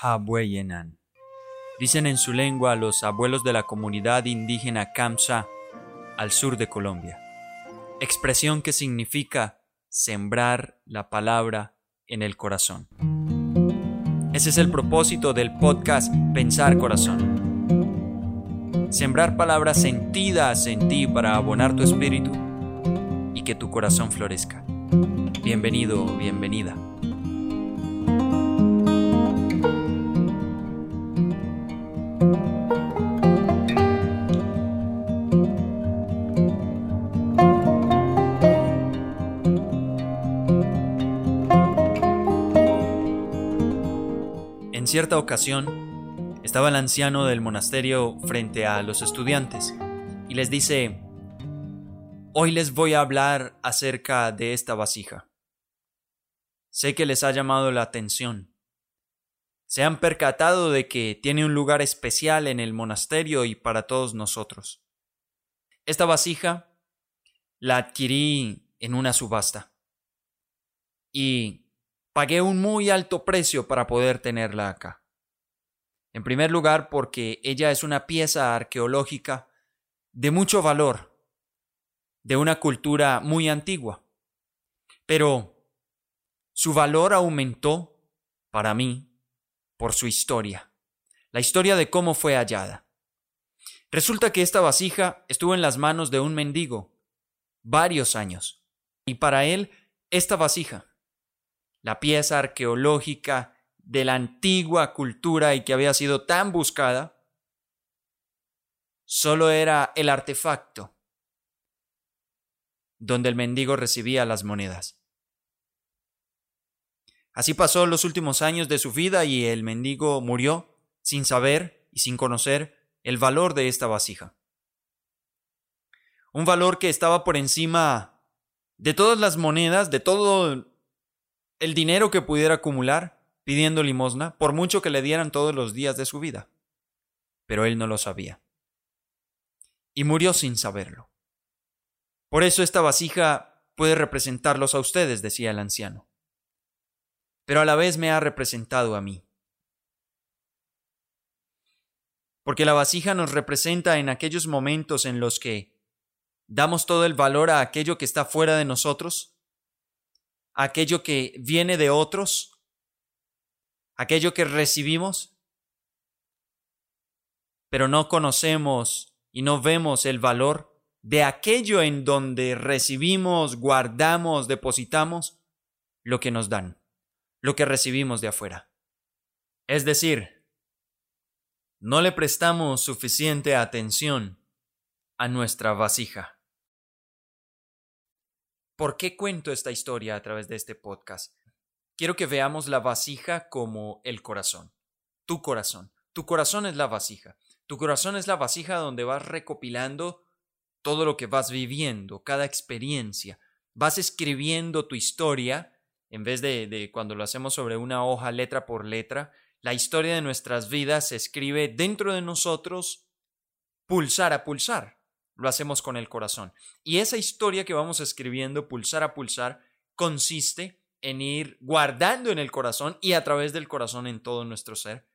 Habueyenan. Dicen en su lengua los abuelos de la comunidad indígena Kamsa al sur de Colombia. Expresión que significa sembrar la palabra en el corazón. Ese es el propósito del podcast Pensar Corazón. Sembrar palabras sentidas en ti para abonar tu espíritu y que tu corazón florezca. Bienvenido, bienvenida. Cierta ocasión, estaba el anciano del monasterio frente a los estudiantes y les dice, Hoy les voy a hablar acerca de esta vasija. Sé que les ha llamado la atención. Se han percatado de que tiene un lugar especial en el monasterio y para todos nosotros. Esta vasija la adquirí en una subasta y pagué un muy alto precio para poder tenerla acá. En primer lugar, porque ella es una pieza arqueológica de mucho valor, de una cultura muy antigua. Pero su valor aumentó para mí por su historia, la historia de cómo fue hallada. Resulta que esta vasija estuvo en las manos de un mendigo varios años, y para él esta vasija la pieza arqueológica de la antigua cultura y que había sido tan buscada, solo era el artefacto donde el mendigo recibía las monedas. Así pasó los últimos años de su vida y el mendigo murió sin saber y sin conocer el valor de esta vasija. Un valor que estaba por encima de todas las monedas, de todo el dinero que pudiera acumular pidiendo limosna, por mucho que le dieran todos los días de su vida. Pero él no lo sabía. Y murió sin saberlo. Por eso esta vasija puede representarlos a ustedes, decía el anciano. Pero a la vez me ha representado a mí. Porque la vasija nos representa en aquellos momentos en los que damos todo el valor a aquello que está fuera de nosotros aquello que viene de otros, aquello que recibimos, pero no conocemos y no vemos el valor de aquello en donde recibimos, guardamos, depositamos lo que nos dan, lo que recibimos de afuera. Es decir, no le prestamos suficiente atención a nuestra vasija. ¿Por qué cuento esta historia a través de este podcast? Quiero que veamos la vasija como el corazón, tu corazón. Tu corazón es la vasija. Tu corazón es la vasija donde vas recopilando todo lo que vas viviendo, cada experiencia. Vas escribiendo tu historia, en vez de, cuando lo hacemos sobre una hoja letra por letra, la historia de nuestras vidas se escribe dentro de nosotros pulsar a pulsar lo hacemos con el corazón. Y esa historia que vamos escribiendo pulsar a pulsar consiste en ir guardando en el corazón y a través del corazón en todo nuestro ser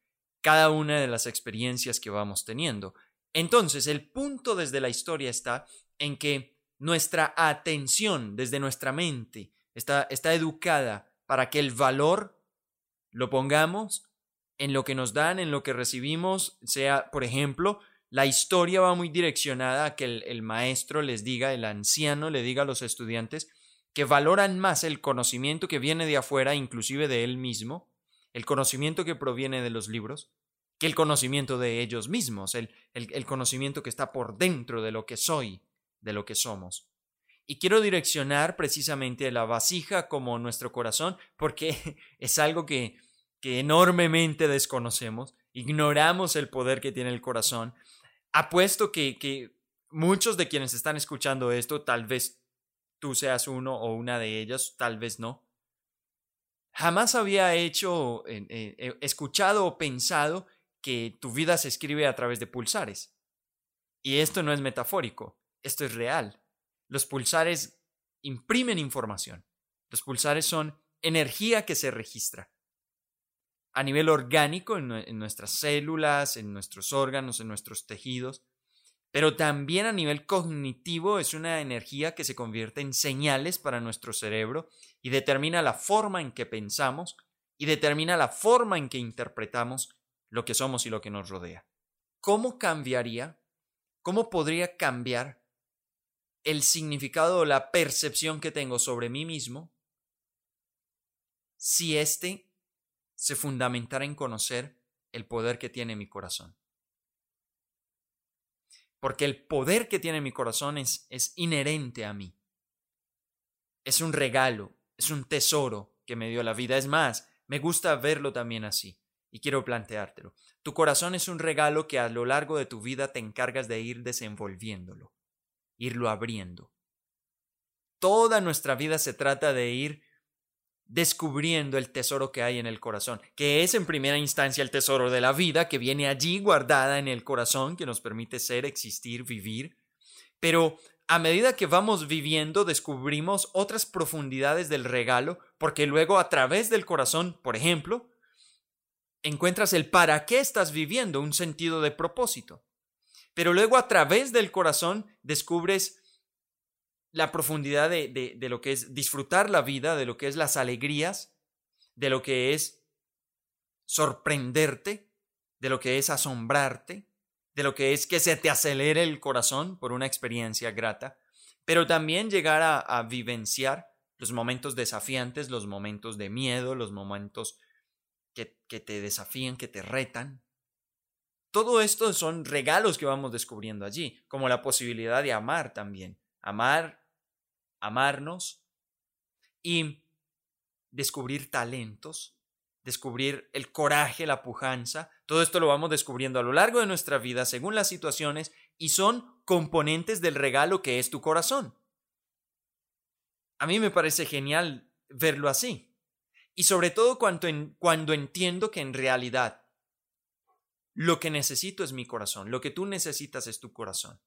cada una de las experiencias que vamos teniendo. Entonces, el punto desde la historia está en que nuestra atención desde nuestra mente está, está educada para que el valor lo pongamos en lo que nos dan, en lo que recibimos, sea, por ejemplo, la historia va muy direccionada a que el, maestro les diga, el anciano le diga a los estudiantes que valoran más el conocimiento que viene de afuera, inclusive de él mismo, el conocimiento que proviene de los libros, que el conocimiento de ellos mismos, el, conocimiento que está por dentro de lo que soy, de lo que somos. Y quiero direccionar precisamente la vasija como nuestro corazón, porque es algo que enormemente desconocemos, ignoramos el poder que tiene el corazón, apuesto que, muchos de quienes están escuchando esto, tal vez tú seas uno o una de ellas, tal vez no. Jamás había hecho, eh, escuchado o pensado que tu vida se escribe a través de pulsares. Y esto no es metafórico, esto es real. Los pulsares imprimen información. Los pulsares son energía que se registra. A nivel orgánico, en, nuestras células, en nuestros órganos, en nuestros tejidos, pero también a nivel cognitivo es una energía que se convierte en señales para nuestro cerebro y determina la forma en que pensamos y determina la forma en que interpretamos lo que somos y lo que nos rodea. ¿Cómo cambiaría? ¿Cómo podría cambiar el significado o la percepción que tengo sobre mí mismo si éste se fundamentara en conocer el poder que tiene mi corazón. Porque el poder que tiene mi corazón es, es inherente a mí. Es un regalo, es un tesoro que me dio la vida. Es más, me gusta verlo también así. Y quiero planteártelo. Tu corazón es un regalo que a lo largo de tu vida te encargas de ir desenvolviéndolo irlo abriendo. Toda nuestra vida se trata de ir descubriendo el tesoro que hay en el corazón, que es en primera instancia el tesoro de la vida que viene allí guardada en el corazón, que nos permite ser, existir, vivir. Pero a medida que vamos viviendo descubrimos otras profundidades del regalo, porque luego a través del corazón, por ejemplo, encuentras el para qué estás viviendo, un sentido de propósito. Pero luego a través del corazón descubres la profundidad de, lo que es disfrutar la vida, de lo que es las alegrías, de lo que es sorprenderte, de lo que es asombrarte, de lo que es que se te acelere el corazón por una experiencia grata, pero también llegar a vivenciar los momentos desafiantes, los momentos de miedo, los momentos que, que te desafían, que te retan, todo esto son regalos que vamos descubriendo allí, como la posibilidad de amar también. Amar, amarnos y descubrir talentos, descubrir el coraje, la pujanza. Todo esto lo vamos descubriendo a lo largo de nuestra vida según las situaciones y son componentes del regalo que es tu corazón. A mí me parece genial verlo así. Y sobre todo cuando, cuando entiendo que en realidad lo que necesito es mi corazón, lo que tú necesitas es tu corazón,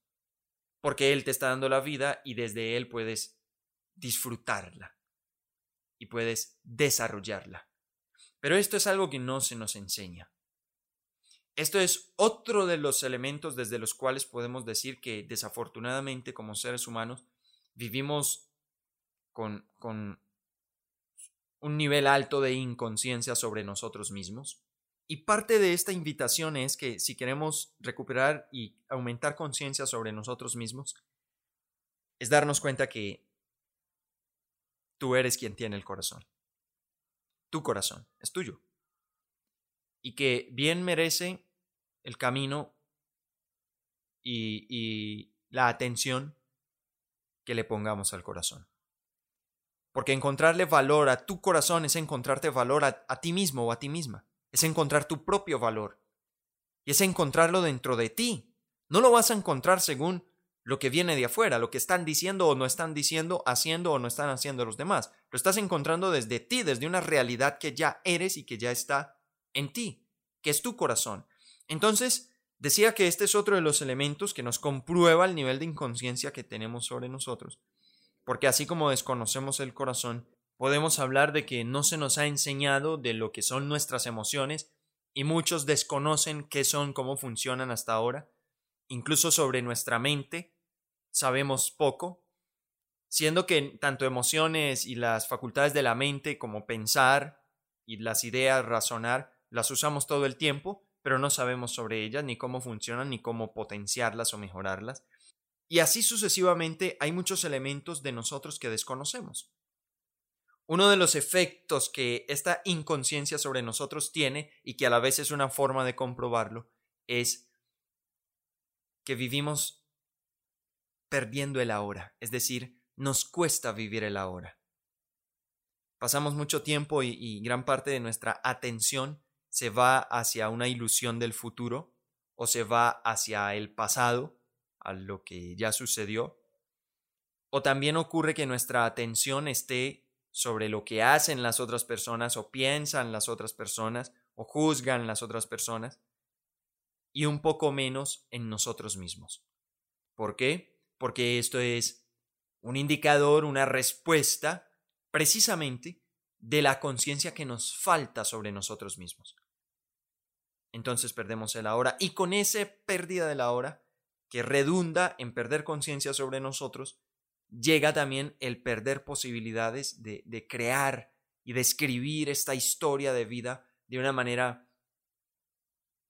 porque Él te está dando la vida y desde Él puedes disfrutarla y puedes desarrollarla. Pero esto es algo que no se nos enseña. Esto es otro de los elementos desde los cuales podemos decir que desafortunadamente como seres humanos vivimos con, con un nivel alto de inconsciencia sobre nosotros mismos y parte de esta invitación es que si queremos recuperar y aumentar conciencia sobre nosotros mismos, es darnos cuenta que tú eres quien tiene el corazón. Tu corazón es tuyo. Y que bien merece el camino y, la atención que le pongamos al corazón. Porque encontrarle valor a tu corazón es encontrarte valor a ti mismo o a ti misma es encontrar tu propio valor. Y es encontrarlo dentro de ti. No lo vas a encontrar según lo que viene de afuera, lo que están diciendo o no están diciendo, haciendo o no están haciendo los demás. Lo estás encontrando desde ti, desde una realidad que ya eres y que ya está en ti, que es tu corazón. Entonces, decía que este es otro de los elementos que nos comprueba el nivel de inconsciencia que tenemos sobre nosotros. Porque así como desconocemos el corazón, podemos hablar de que no se nos ha enseñado de lo que son nuestras emociones y muchos desconocen qué son, cómo funcionan hasta ahora. Incluso sobre nuestra mente sabemos poco, siendo que tanto emociones y las facultades de la mente como pensar y las ideas, razonar, las usamos todo el tiempo, pero no sabemos sobre ellas, ni cómo funcionan, ni cómo potenciarlas o mejorarlas. Y así sucesivamente hay muchos elementos de nosotros que desconocemos. Uno de los efectos que esta inconsciencia sobre nosotros tiene y que a la vez es una forma de comprobarlo es que vivimos perdiendo el ahora, es decir, nos cuesta vivir el ahora. Pasamos mucho tiempo y, gran parte de nuestra atención se va hacia una ilusión del futuro o se va hacia el pasado, a lo que ya sucedió. O también ocurre que nuestra atención esté sobre lo que hacen las otras personas o piensan las otras personas o juzgan las otras personas y un poco menos en nosotros mismos. ¿Por qué? Porque esto es un indicador, una respuesta precisamente de la conciencia que nos falta sobre nosotros mismos. entonces perdemos el ahora. Y con esa pérdida de la hora, que redunda en perder conciencia sobre nosotros, llega también el perder posibilidades de, de crear y de escribir esta historia de vida de una manera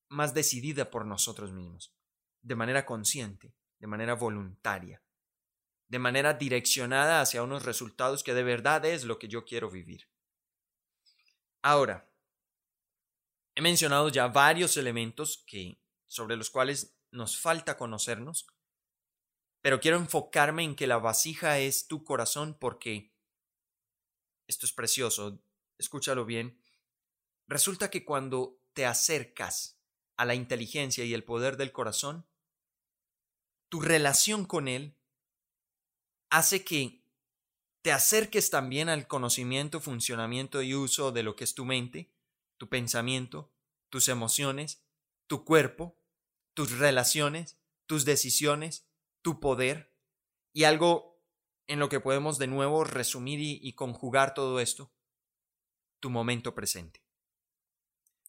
más decidida por nosotros mismos, de manera consciente, de manera voluntaria, de manera direccionada hacia unos resultados que de verdad es lo que yo quiero vivir. Ahora, he mencionado ya varios elementos que, sobre los cuales nos falta conocernos, pero quiero enfocarme en que la vasija es tu corazón porque esto es precioso, escúchalo bien. Resulta que cuando te acercas a la inteligencia y el poder del corazón, tu relación con él hace que te acerques también al conocimiento, funcionamiento y uso de lo que es tu mente, tu pensamiento, tus emociones, tu cuerpo, tus relaciones, tus decisiones, tu poder y algo en lo que podemos de nuevo resumir y, conjugar todo esto, tu momento presente.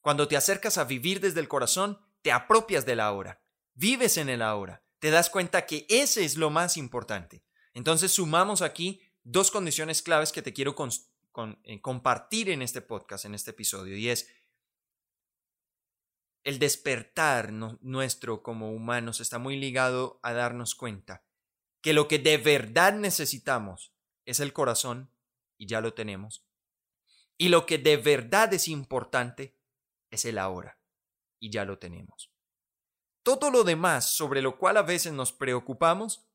Cuando te acercas a vivir desde el corazón, te apropias de la ahora, vives en el ahora, te das cuenta que ese es lo más importante. Entonces sumamos aquí dos condiciones claves que te quiero eh, compartir en este podcast, en este episodio, y es el despertar nuestro como humanos está muy ligado a darnos cuenta que lo que de verdad necesitamos es el corazón, y ya lo tenemos, y lo que de verdad es importante es el ahora, y ya lo tenemos. Todo lo demás sobre lo cual a veces nos preocupamos,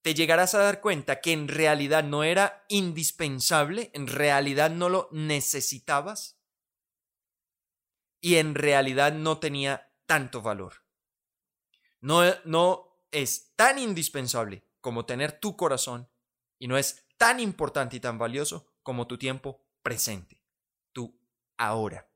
te llegarás a dar cuenta que en realidad no era indispensable, en realidad no lo necesitabas y en realidad no tenía tanto valor. No, no es tan indispensable como tener tu corazón y no es tan importante y tan valioso como tu tiempo presente, tu ahora.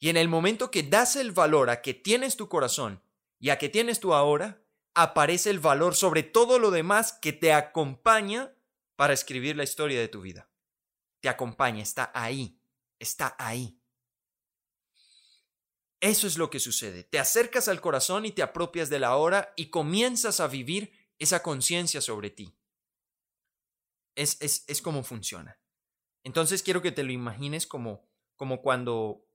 Y en el momento que das el valor a que tienes tu corazón y a que tienes tu ahora, aparece el valor sobre todo lo demás que te acompaña para escribir la historia de tu vida. Te acompaña, está ahí, está ahí. Eso es lo que sucede. Te acercas al corazón y te apropias de la hora y comienzas a vivir esa conciencia sobre ti. Es, es, es como funciona. Entonces quiero que te lo imagines como, como cuando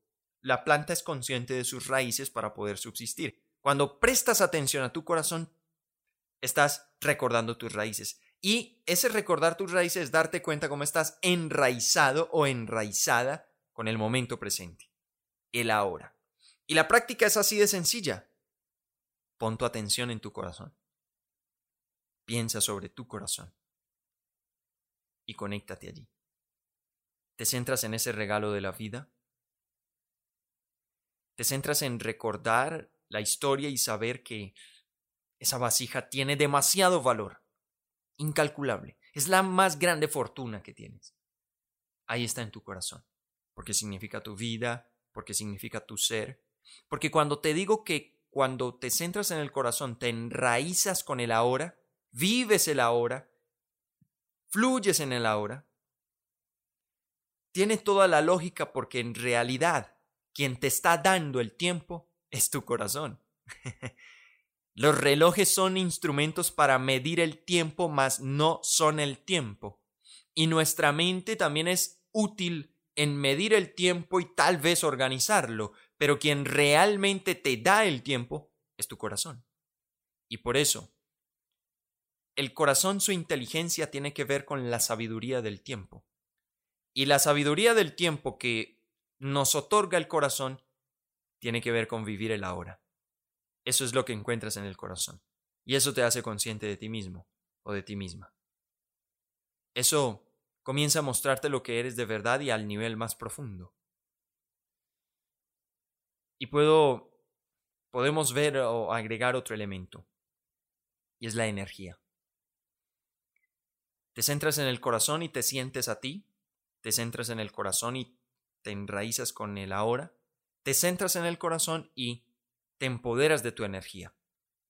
la planta es consciente de sus raíces para poder subsistir. Cuando prestas atención a tu corazón, estás recordando tus raíces. Y ese recordar tus raíces es darte cuenta cómo estás enraizado o enraizada con el momento presente, el ahora. Y la práctica es así de sencilla. Pon tu atención en tu corazón. Piensa sobre tu corazón. Y conéctate allí. ¿Te centras en ese regalo de la vida? ¿Te centras en recordar la historia y saber que esa vasija tiene demasiado valor? Incalculable. Es la más grande fortuna que tienes. Ahí está en tu corazón. Porque significa tu vida, porque significa tu ser, porque cuando te digo que cuando te centras en el corazón, te enraizas con el ahora, vives el ahora, fluyes en el ahora, tiene toda la lógica porque en realidad quien te está dando el tiempo es tu corazón. Los relojes son instrumentos para medir el tiempo, mas no son el tiempo. Y nuestra mente también es útil en medir el tiempo y tal vez organizarlo, pero quien realmente te da el tiempo es tu corazón. Y por eso, el corazón, su inteligencia tiene que ver con la sabiduría del tiempo. Y la sabiduría del tiempo que nos otorga el corazón tiene que ver con vivir el ahora. Eso es lo que encuentras en el corazón. Y eso te hace consciente de ti mismo o de ti misma. Eso comienza a mostrarte lo que eres de verdad y al nivel más profundo. Y puedo, podemos ver o agregar otro elemento, y es la energía. Te centras en el corazón y te sientes a ti, te centras en el corazón y te enraizas con el ahora, te centras en el corazón y te empoderas de tu energía,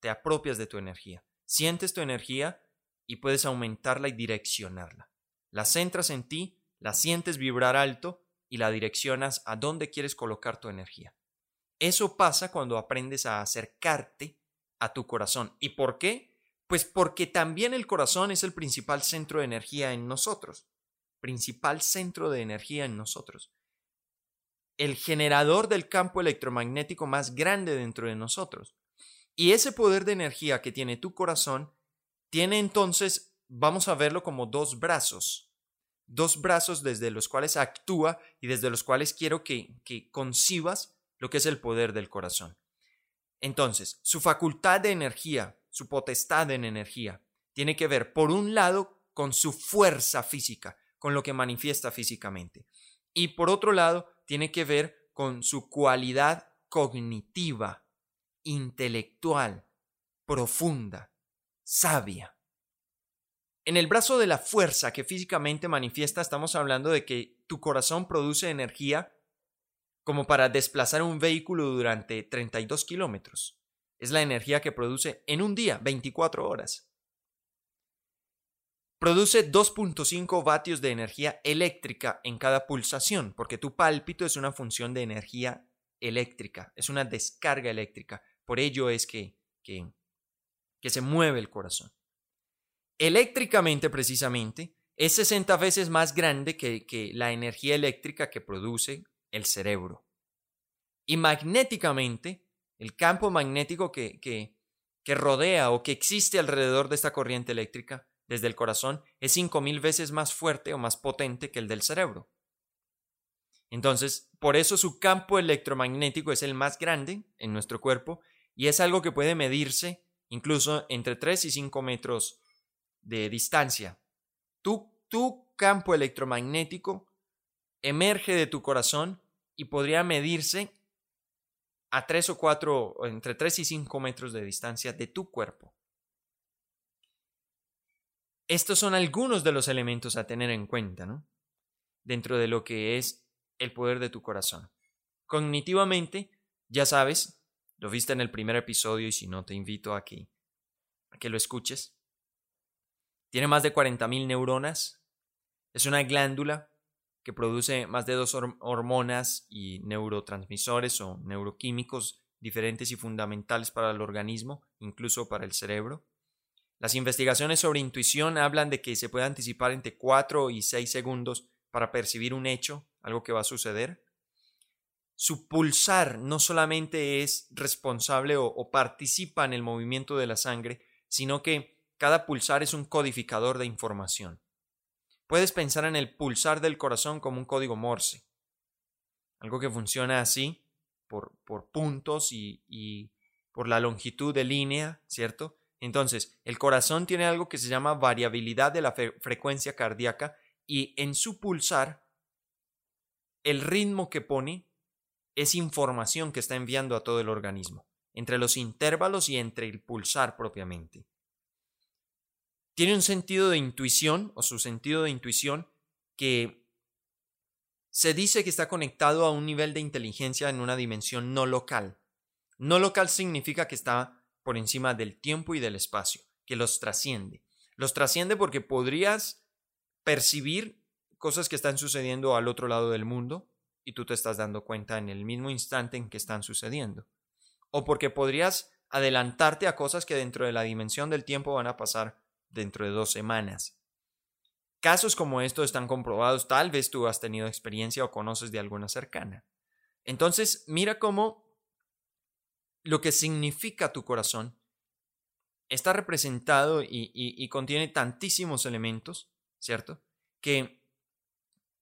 te apropias de tu energía, sientes tu energía y puedes aumentarla y direccionarla. La centras en ti, la sientes vibrar alto y la direccionas a dónde quieres colocar tu energía Eso pasa cuando aprendes a acercarte a tu corazón. ¿Y por qué? Pues porque también el corazón es el principal centro de energía en nosotros. Principal centro de energía en nosotros. El generador del campo electromagnético más grande dentro de nosotros. Y ese poder de energía que tiene tu corazón tiene entonces, vamos a verlo como dos brazos. Dos brazos desde los cuales actúa y desde los cuales quiero que, que concibas lo que es el poder del corazón. Entonces, su facultad de energía, su potestad en energía, tiene que ver, por un lado, con su fuerza física, con lo que manifiesta físicamente. Y por otro lado, tiene que ver con su cualidad cognitiva, intelectual, profunda, sabia. En el brazo de la fuerza que físicamente manifiesta estamos hablando de que tu corazón produce energía como para desplazar un vehículo durante 32 kilómetros. Es la energía que produce en un día, 24 horas. Produce 2.5 vatios de energía eléctrica en cada pulsación, porque tu pálpito es una función de energía eléctrica, es una descarga eléctrica. Por ello es que, que, se mueve el corazón. Eléctricamente, precisamente, es 60 veces más grande que, que la energía eléctrica que produce el cerebro. Y magnéticamente, el campo magnético que, que, que rodea o que existe alrededor de esta corriente eléctrica desde el corazón es 5.000 veces más fuerte o más potente que el del cerebro. Entonces, por eso su campo electromagnético es el más grande en nuestro cuerpo y es algo que puede medirse incluso entre 3 y 5 metros de distancia. Tu, tu campo electromagnético emerge de tu corazón y podría medirse a 3 o 4, entre 3 y 5 metros de distancia de tu cuerpo. Estos son algunos de los elementos a tener en cuenta, ¿no? Dentro de lo que es el poder de tu corazón. Cognitivamente, ya sabes, lo viste en el primer episodio y si no, te invito a que, a que lo escuches. Tiene más de 40.000 neuronas. Es una glándula que produce más de dos hormonas y neurotransmisores o neuroquímicos diferentes y fundamentales para el organismo, incluso para el cerebro. Las investigaciones sobre intuición hablan de que se puede anticipar entre 4 y 6 segundos para percibir un hecho, algo que va a suceder. Su pulsar no solamente es responsable o, o participa en el movimiento de la sangre, sino que cada pulsar es un codificador de información. Puedes pensar en el pulsar del corazón como un código Morse, algo que funciona así, por, por puntos y, y por la longitud de línea, ¿cierto? Entonces, el corazón tiene algo que se llama variabilidad de la frecuencia cardíaca y en su pulsar, el ritmo que pone es información que está enviando a todo el organismo, entre los intervalos y entre el pulsar propiamente tiene un sentido de intuición o su sentido de intuición que se dice que está conectado a un nivel de inteligencia en una dimensión no local. No local significa que está por encima del tiempo y del espacio, que los trasciende. Los trasciende porque podrías percibir cosas que están sucediendo al otro lado del mundo y tú te estás dando cuenta en el mismo instante en que están sucediendo. O porque podrías adelantarte a cosas que dentro de la dimensión del tiempo van a pasar dentro de dos semanas. Casos como estos están comprobados, tal vez tú has tenido experiencia o conoces de alguna cercana. Entonces, mira cómo lo que significa tu corazón está representado y, contiene tantísimos elementos, ¿cierto? Que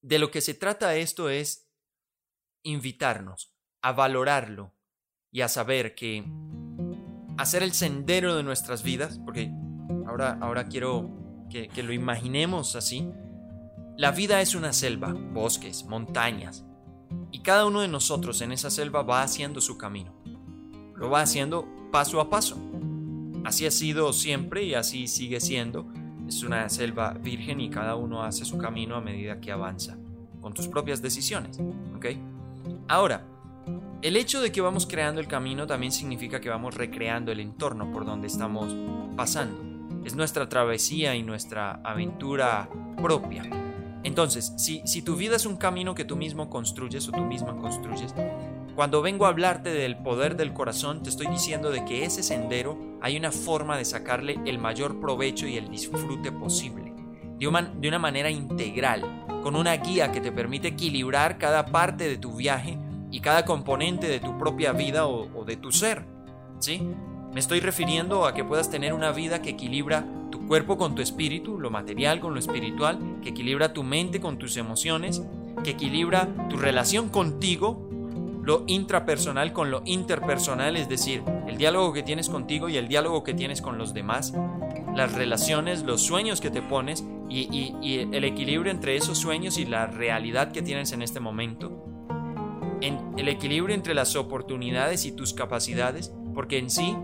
de lo que se trata esto es invitarnos a valorarlo y a saber que hacer el sendero de nuestras vidas, porque ahora, quiero que, que lo imaginemos así. La vida es una selva, bosques, montañas, y cada uno de nosotros en esa selva va haciendo su camino. Lo va haciendo paso a paso. Así ha sido siempre y así sigue siendo. Es una selva virgen y cada uno hace su camino a medida que avanza, con tus propias decisiones. ¿ok? Ahora, el hecho de que vamos creando el camino también significa que vamos recreando el entorno por donde estamos pasando es nuestra travesía y nuestra aventura propia. Entonces, si, si tu vida es un camino que tú mismo construyes o tú misma construyes, Cuando vengo a hablarte del poder del corazón, te estoy diciendo de que ese sendero hay una forma de sacarle el mayor provecho y el disfrute posible, de una, manera integral, con una guía que te permite equilibrar cada parte de tu viaje y cada componente de tu propia vida o, o de tu ser. ¿Sí? Me estoy refiriendo a que puedas tener una vida que equilibra tu cuerpo con tu espíritu, lo material con lo espiritual, que equilibra tu mente con tus emociones, que equilibra tu relación contigo, lo intrapersonal con lo interpersonal, es decir, el diálogo que tienes contigo y el diálogo que tienes con los demás, las relaciones, los sueños que te pones y, el equilibrio entre esos sueños y la realidad que tienes en este momento, en el equilibrio entre las oportunidades y tus capacidades, porque en sí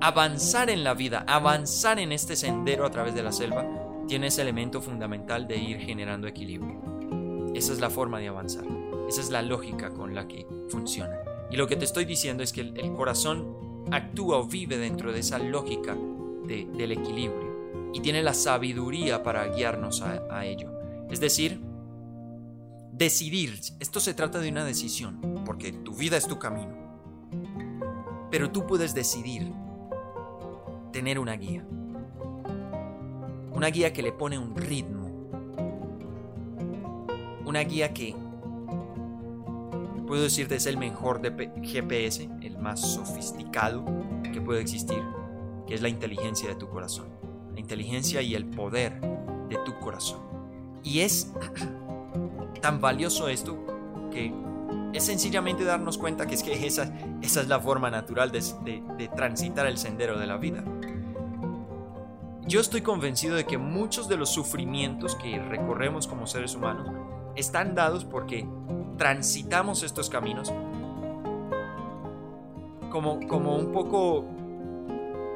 avanzar en la vida, avanzar en este sendero a través de la selva, tiene ese elemento fundamental de ir generando equilibrio. Esa es la forma de avanzar. Esa es la lógica con la que funciona. Y lo que te estoy diciendo es que el, corazón actúa o vive dentro de esa lógica del equilibrio y tiene la sabiduría para guiarnos a, a ello. Es decir, decidir. Esto se trata de una decisión, porque tu vida es tu camino. Pero tú puedes decidir tener una guía. Una guía que le pone un ritmo. Una guía que, puedo decirte, es el mejor de GPS, el más sofisticado que puede existir, que es la inteligencia de tu corazón. La inteligencia y el poder de tu corazón. Y es tan valioso esto que es sencillamente darnos cuenta que es que esa, esa es la forma natural de, de, transitar el sendero de la vida. Yo estoy convencido de que muchos de los sufrimientos que recorremos como seres humanos están dados porque transitamos estos caminos como, como un poco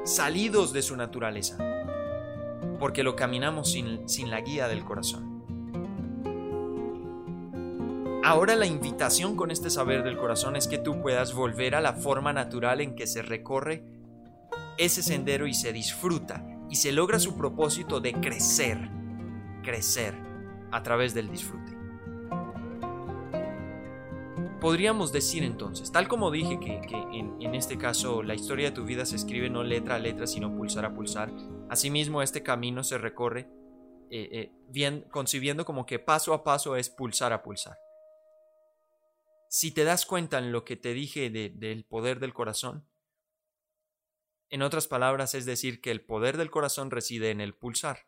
salidos de su naturaleza, porque lo caminamos sin, sin la guía del corazón. Ahora la invitación con este saber del corazón es que tú puedas volver a la forma natural en que se recorre ese sendero y se disfruta y se logra su propósito de crecer, crecer a través del disfrute. Podríamos decir entonces, tal como dije que, en, este caso la historia de tu vida se escribe no letra a letra, sino pulsar a pulsar, asimismo este camino se recorre eh, eh, bien, concibiendo como que paso a paso es pulsar a pulsar. Si te das cuenta en lo que te dije del poder del corazón, en otras palabras, es decir, que el poder del corazón reside en el pulsar,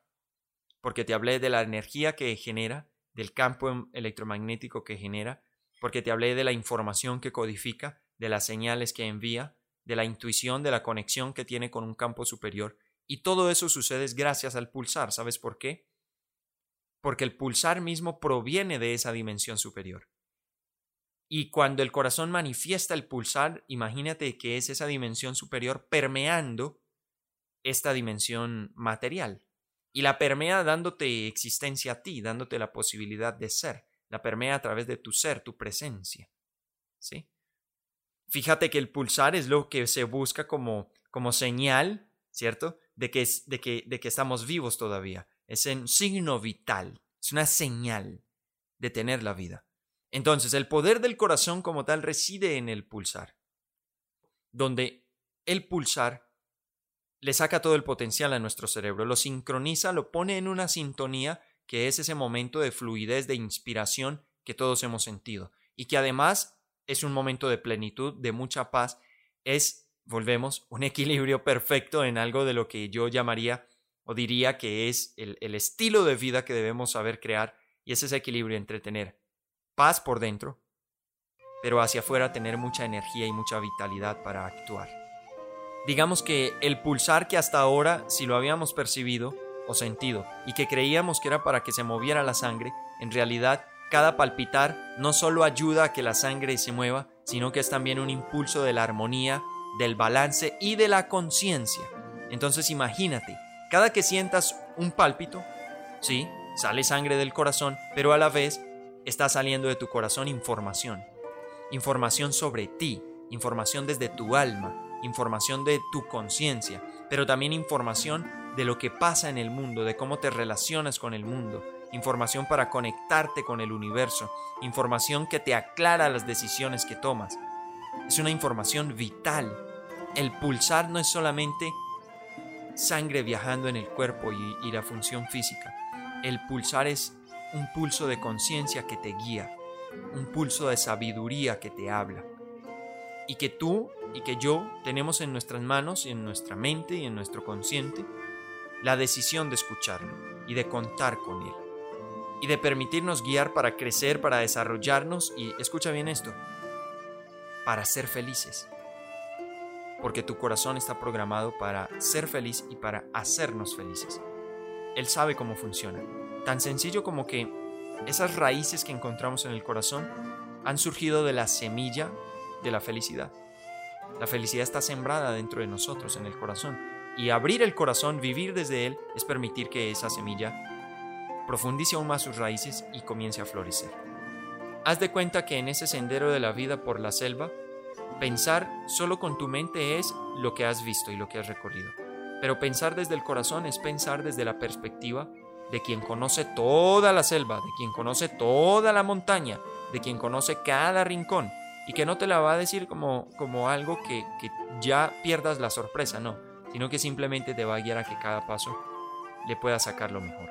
porque te hablé de la energía que genera, del campo em, electromagnético que genera, porque te hablé de la información que codifica, de las señales que envía, de la intuición, de la conexión que tiene con un campo superior, y todo eso sucede gracias al pulsar. ¿Sabes por qué? Porque el pulsar mismo proviene de esa dimensión superior. Y cuando el corazón manifiesta el pulsar, imagínate que es esa dimensión superior permeando esta dimensión material. Y la permea dándote existencia a ti, dándote la posibilidad de ser. La permea a través de tu ser, tu presencia. ¿Sí? Fíjate que el pulsar es lo que se busca como, como señal, ¿cierto? De que, es, de, que, de que estamos vivos todavía. Es un signo vital, es una señal de tener la vida. Entonces, el poder del corazón como tal reside en el pulsar, donde el pulsar le saca todo el potencial a nuestro cerebro, lo sincroniza, lo pone en una sintonía que es ese momento de fluidez, de inspiración que todos hemos sentido y que además es un momento de plenitud, de mucha paz, es, volvemos, un equilibrio perfecto en algo de lo que yo llamaría o diría que es el, el estilo de vida que debemos saber crear y es ese equilibrio entre tener paz por dentro, pero hacia afuera tener mucha energía y mucha vitalidad para actuar. Digamos que el pulsar que hasta ahora, si lo habíamos percibido o sentido y que creíamos que era para que se moviera la sangre, en realidad cada palpitar no solo ayuda a que la sangre se mueva, sino que es también un impulso de la armonía, del balance y de la conciencia. Entonces imagínate, cada que sientas un pálpito, sí, sale sangre del corazón, pero a la vez está saliendo de tu corazón información. Información sobre ti, información desde tu alma, información de tu conciencia, pero también información de lo que pasa en el mundo, de cómo te relacionas con el mundo, información para conectarte con el universo, información que te aclara las decisiones que tomas. Es una información vital. El pulsar no es solamente sangre viajando en el cuerpo y, la función física. El pulsar es un pulso de conciencia que te guía, un pulso de sabiduría que te habla. Y que tú y que yo tenemos en nuestras manos y en nuestra mente y en nuestro consciente la decisión de escucharlo y de contar con él. Y de permitirnos guiar para crecer, para desarrollarnos y, escucha bien esto, para ser felices porque tu corazón está programado para ser feliz y para hacernos felices. Él sabe cómo funciona. Tan sencillo como que esas raíces que encontramos en el corazón han surgido de la semilla de la felicidad. La felicidad está sembrada dentro de nosotros, en el corazón. Y abrir el corazón, vivir desde él, es permitir que esa semilla profundice aún más sus raíces y comience a florecer. Haz de cuenta que en ese sendero de la vida por la selva, Pensar solo con tu mente es lo que has visto y lo que has recorrido. Pero pensar desde el corazón es pensar desde la perspectiva de quien conoce toda la selva, de quien conoce toda la montaña, de quien conoce cada rincón y que no te la va a decir como, como algo que, ya pierdas la sorpresa, no, sino que simplemente te va a guiar a que cada paso le puedas sacar lo mejor,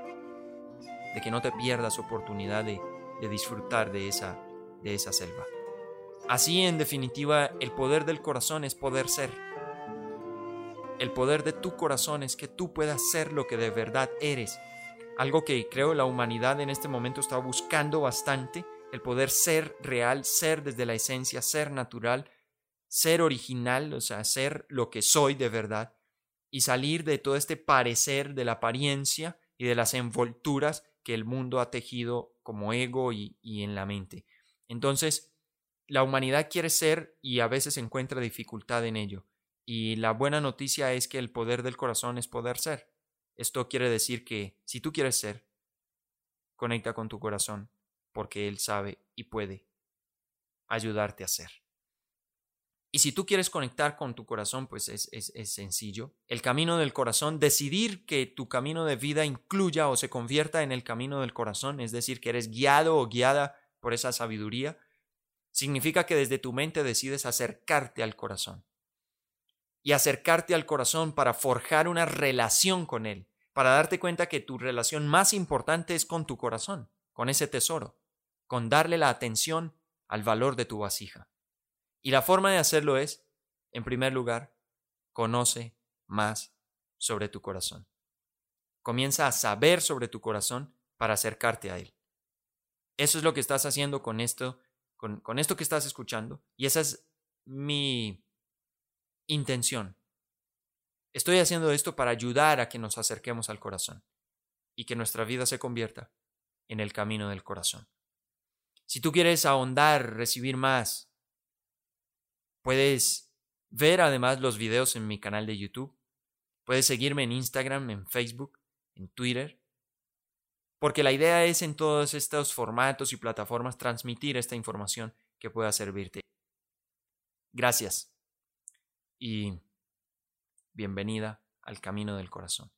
de que no te pierdas oportunidad de, de disfrutar de esa, de esa selva. Así, en definitiva, el poder del corazón es poder ser. El poder de tu corazón es que tú puedas ser lo que de verdad eres. Algo que creo la humanidad en este momento está buscando bastante, el poder ser real, ser desde la esencia, ser natural, ser original, o sea, ser lo que soy de verdad, y salir de todo este parecer de la apariencia y de las envolturas que el mundo ha tejido como ego y, en la mente. Entonces, la humanidad quiere ser y a veces encuentra dificultad en ello. Y la buena noticia es que el poder del corazón es poder ser. Esto quiere decir que si tú quieres ser, conecta con tu corazón, porque Él sabe y puede ayudarte a ser. Y si tú quieres conectar con tu corazón, pues es, es, sencillo. El camino del corazón, decidir que tu camino de vida incluya o se convierta en el camino del corazón, es decir, que eres guiado o guiada por esa sabiduría, significa que desde tu mente decides acercarte al corazón. Y acercarte al corazón para forjar una relación con él, para darte cuenta que tu relación más importante es con tu corazón, con ese tesoro, con darle la atención al valor de tu vasija. Y la forma de hacerlo es, en primer lugar, conoce más sobre tu corazón. Comienza a saber sobre tu corazón para acercarte a él. Eso es lo que estás haciendo con esto con, esto que estás escuchando. Y esa es mi intención. Estoy haciendo esto para ayudar a que nos acerquemos al corazón y que nuestra vida se convierta en el camino del corazón. Si tú quieres ahondar, recibir más, puedes ver además los videos en mi canal de YouTube. Puedes seguirme en Instagram, en Facebook, en Twitter porque la idea es en todos estos formatos y plataformas transmitir esta información que pueda servirte. Gracias y bienvenida al camino del corazón.